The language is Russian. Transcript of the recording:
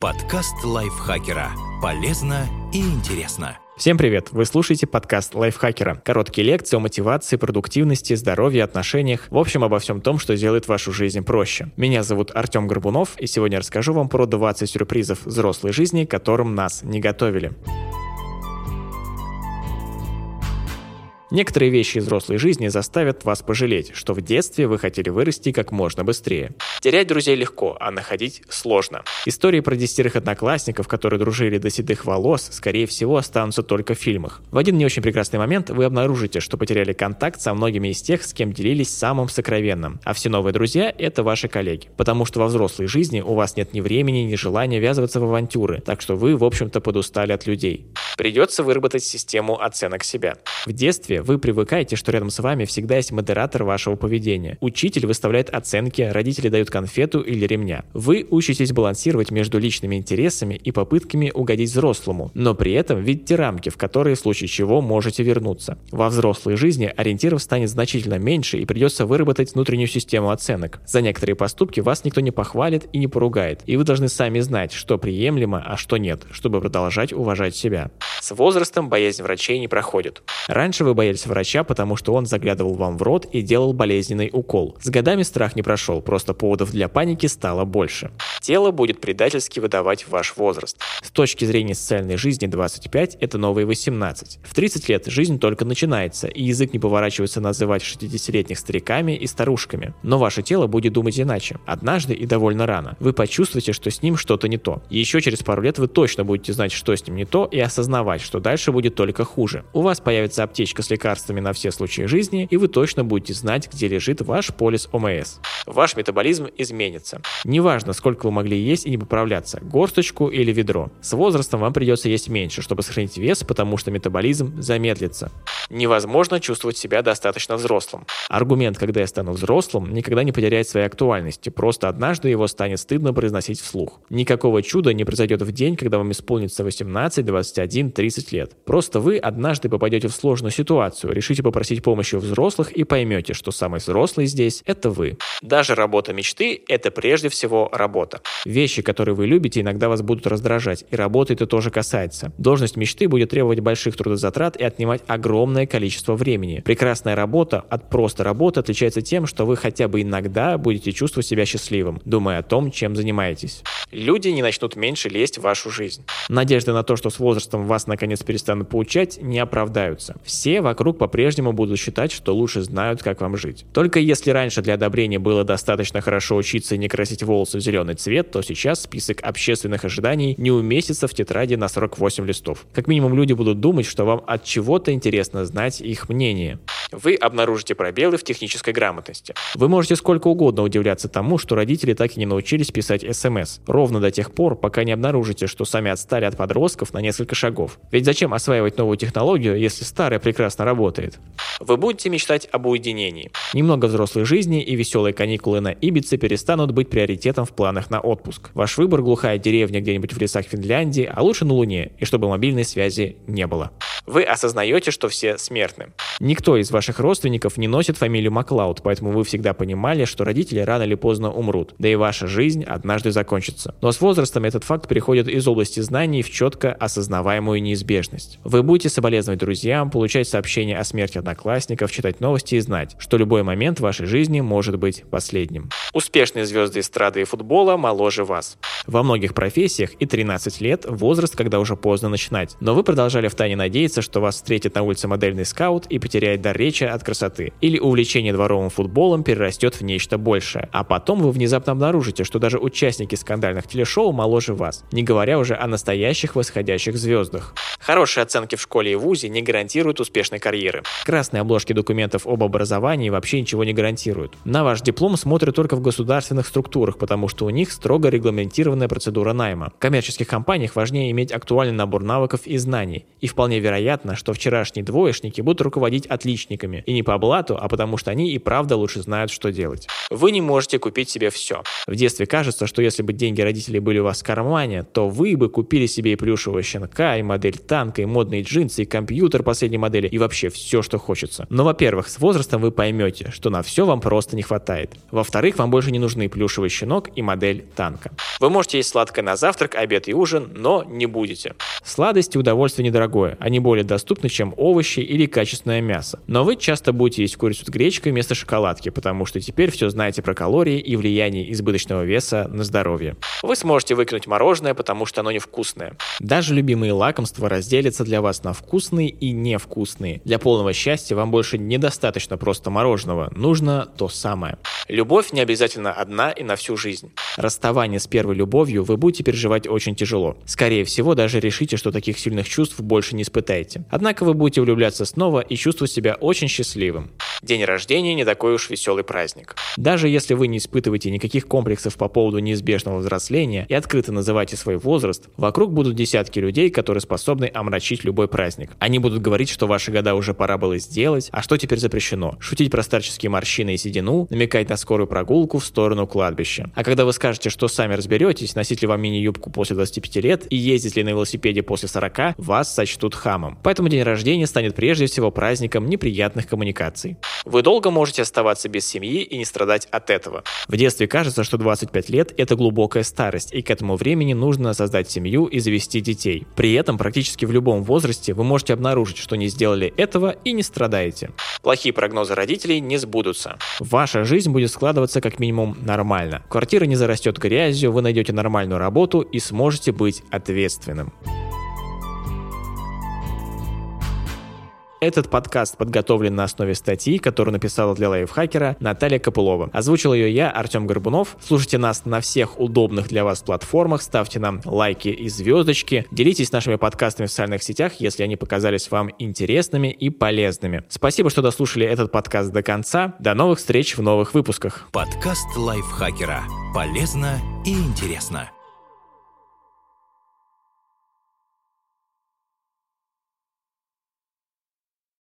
Подкаст лайфхакера. Полезно и интересно. Всем привет! Вы слушаете подкаст лайфхакера. Короткие лекции о мотивации, продуктивности, здоровье, отношениях. В общем, обо всем том, что сделает вашу жизнь проще. Меня зовут Артем Горбунов, и сегодня расскажу вам про 20 сюрпризов взрослой жизни, которым нас не готовили. Некоторые вещи из взрослой жизни заставят вас пожалеть, что в детстве вы хотели вырасти как можно быстрее. Терять друзей легко, а находить сложно. Истории про десятерых одноклассников, которые дружили до седых волос, скорее всего, останутся только в фильмах. В один не очень прекрасный момент вы обнаружите, что потеряли контакт со многими из тех, с кем делились самым сокровенным. А все новые друзья – это ваши коллеги. Потому что во взрослой жизни у вас нет ни времени, ни желания ввязываться в авантюры, так что вы, в общем-то, подустали от людей. Придется выработать систему оценок себя. В детстве вы привыкаете, что рядом с вами всегда есть модератор вашего поведения. Учитель выставляет оценки, родители дают конфету или ремня. Вы учитесь балансировать между личными интересами и попытками угодить взрослому, но при этом видите рамки, в которые в случае чего можете вернуться. Во взрослой жизни ориентиров станет значительно меньше и придется выработать внутреннюю систему оценок. За некоторые поступки вас никто не похвалит и не поругает, и вы должны сами знать, что приемлемо, а что нет, чтобы продолжать уважать себя. С возрастом боязнь врачей не проходит. Раньше вы боялись врача, потому что он заглядывал вам в рот и делал болезненный укол. С годами страх не прошел, просто поводов для паники стало больше. Тело будет предательски выдавать ваш возраст. С точки зрения социальной жизни 25 – это новые 18. В 30 лет жизнь только начинается, и язык не поворачивается называть 60-летних стариками и старушками. Но ваше тело будет думать иначе. Однажды и довольно рано. Вы почувствуете, что с ним что-то не то. Еще через пару лет вы точно будете знать, что с ним не то, и осознавать, что дальше будет только хуже. У вас появится аптечка с лекарствами на все случаи жизни, и вы точно будете знать, где лежит ваш полис ОМС. Ваш метаболизм изменится. Неважно, сколько вы могли есть и не поправляться, горсточку или ведро. С возрастом вам придется есть меньше, чтобы сохранить вес, потому что метаболизм замедлится. Невозможно чувствовать себя достаточно взрослым. Аргумент «когда я стану взрослым» никогда не потеряет своей актуальности, просто однажды его станет стыдно произносить вслух. Никакого чуда не произойдет в день, когда вам исполнится 18, 21, 30 лет. Просто вы однажды попадете в сложную ситуацию, решите попросить помощи у взрослых и поймете, что самый взрослый здесь – это вы. Даже работа мечты – это прежде всего работа. Вещи, которые вы любите, иногда вас будут раздражать, и работы это тоже касается. Должность мечты будет требовать больших трудозатрат и отнимать огромное количество времени. Прекрасная работа от просто работы отличается тем, что вы хотя бы иногда будете чувствовать себя счастливым, думая о том, чем занимаетесь. Люди не начнут меньше лезть в вашу жизнь. Надежды на то, что с возрастом вас наконец перестанут поучать, не оправдаются. Все вокруг по-прежнему будут считать, что лучше знают, как вам жить. Только если раньше для одобрения было достаточно хорошо учиться и не красить волосы в зеленый цвет, то сейчас список общественных ожиданий не уместится в тетради на 48 листов. Как минимум люди будут думать, что вам от чего-то интересно знать их мнение. Вы обнаружите пробелы в технической грамотности. Вы можете сколько угодно удивляться тому, что родители так и не научились писать смс, ровно до тех пор, пока не обнаружите, что сами отстали от подростков на несколько шагов. Ведь зачем осваивать новую технологию, если старая прекрасно работает. Вы будете мечтать об уединении. Немного взрослой жизни и веселые каникулы на Ибице перестанут быть приоритетом в планах на отпуск. Ваш выбор глухая деревня где-нибудь в лесах Финляндии, а лучше на Луне, и чтобы мобильной связи не было. Вы осознаете, что все смертны. Никто из ваших родственников не носит фамилию Маклауд, поэтому вы всегда понимали, что родители рано или поздно умрут, да и ваша жизнь однажды закончится. Но с возрастом этот факт переходит из области знаний в четко осознаваемую неизбежность. Вы будете соболезновать друзьям, получать сообщения о смерти одноклассников, читать новости и знать, что любой момент вашей жизни может быть последним. Успешные звезды эстрады и футбола моложе вас. Во многих профессиях и 13 лет – возраст, когда уже поздно начинать. Но вы продолжали втайне надеяться, что вас встретит на улице модельный скаут и потеряет дар речи от красоты. Или увлечение дворовым футболом перерастет в нечто большее. А потом вы внезапно обнаружите, что даже участники скандальных телешоу моложе вас, не говоря уже о настоящих восходящих звездах. Хорошие оценки в школе и вузе не гарантируют успешной карьеры. Красные обложки документов об образовании вообще ничего не гарантируют. На ваш диплом смотрят только в государственных структурах, потому что у них строго регламентированная процедура найма. В коммерческих компаниях важнее иметь актуальный набор навыков и знаний, и вполне вероятно, вероятно, что вчерашние двоечники будут руководить отличниками. И не по блату, а потому что они и правда лучше знают, что делать. Вы не можете купить себе все. В детстве кажется, что если бы деньги родителей были у вас в кармане, то вы бы купили себе и плюшевого щенка, и модель танка, и модные джинсы, и компьютер последней модели, и вообще все, что хочется. Но, во-первых, с возрастом вы поймете, что на все вам просто не хватает. Во-вторых, вам больше не нужны плюшевый щенок и модель танка. Вы можете есть сладкое на завтрак, обед и ужин, но не будете. Сладости – удовольствие недорогое, они более доступны, чем овощи или качественное мясо. Но вы часто будете есть курицу с гречкой вместо шоколадки, потому что теперь все знаете про калории и влияние избыточного веса на здоровье. Вы сможете выкинуть мороженое, потому что оно невкусное. Даже любимые лакомства разделятся для вас на вкусные и невкусные. Для полного счастья вам больше недостаточно просто мороженого, нужно то самое. Любовь не обязательно одна и на всю жизнь. Расставание с первой любовью вы будете переживать очень тяжело. Скорее всего, даже решите, что таких сильных чувств больше не испытаете. Однако вы будете влюбляться снова и чувствовать себя очень счастливым. День рождения не такой уж веселый праздник. Даже если вы не испытываете никаких комплексов по поводу неизбежного взросления и открыто называете свой возраст, вокруг будут десятки людей, которые способны омрачить любой праздник. Они будут говорить, что ваши года уже пора было сделать, а что теперь запрещено. Шутить про старческие морщины и седину, намекать на скорую прогулку в сторону кладбища. А когда вы скажете, что сами разберетесь, носить ли вам мини-юбку после 25 лет и ездить ли на велосипеде после 40, вас сочтут хамом. Поэтому день рождения станет прежде всего праздником неприятных коммуникаций. Вы долго можете оставаться без семьи и не страдать от этого. В детстве кажется, что 25 лет – это глубокая старость, и к этому времени нужно создать семью и завести детей. При этом практически в любом возрасте вы можете обнаружить, что не сделали этого и не страдаете. Плохие прогнозы родителей не сбудутся. Ваша жизнь будет складываться как минимум нормально. Квартира не зарастет грязью, вы найдете нормальную работу и сможете быть ответственным. Этот подкаст подготовлен на основе статьи, которую написала для лайфхакера Наталья Копылова. Озвучил ее я, Артем Горбунов. Слушайте нас на всех удобных для вас платформах, ставьте нам лайки и звездочки, делитесь нашими подкастами в социальных сетях, если они показались вам интересными и полезными. Спасибо, что дослушали этот подкаст до конца. До новых встреч в новых выпусках. Подкаст лайфхакера. Полезно и интересно.